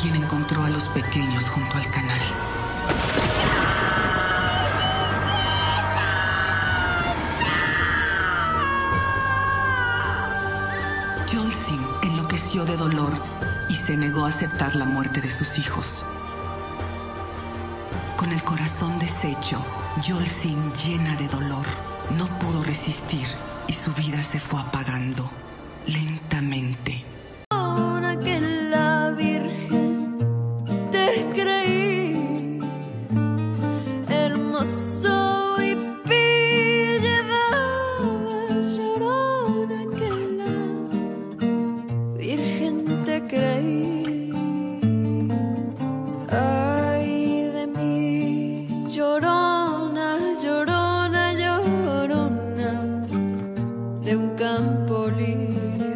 alguien encontró a los pequeños junto al canal. Jolsin enloqueció de dolor y se negó a aceptar la muerte de sus hijos. Con el corazón deshecho, Jolsin, llena de dolor, no pudo resistir y su vida se fue lentamente. creí. Hermoso y vi llevaba llorona que la virgen te creí. Ay de mí llorona llorona llorona de un campo libre.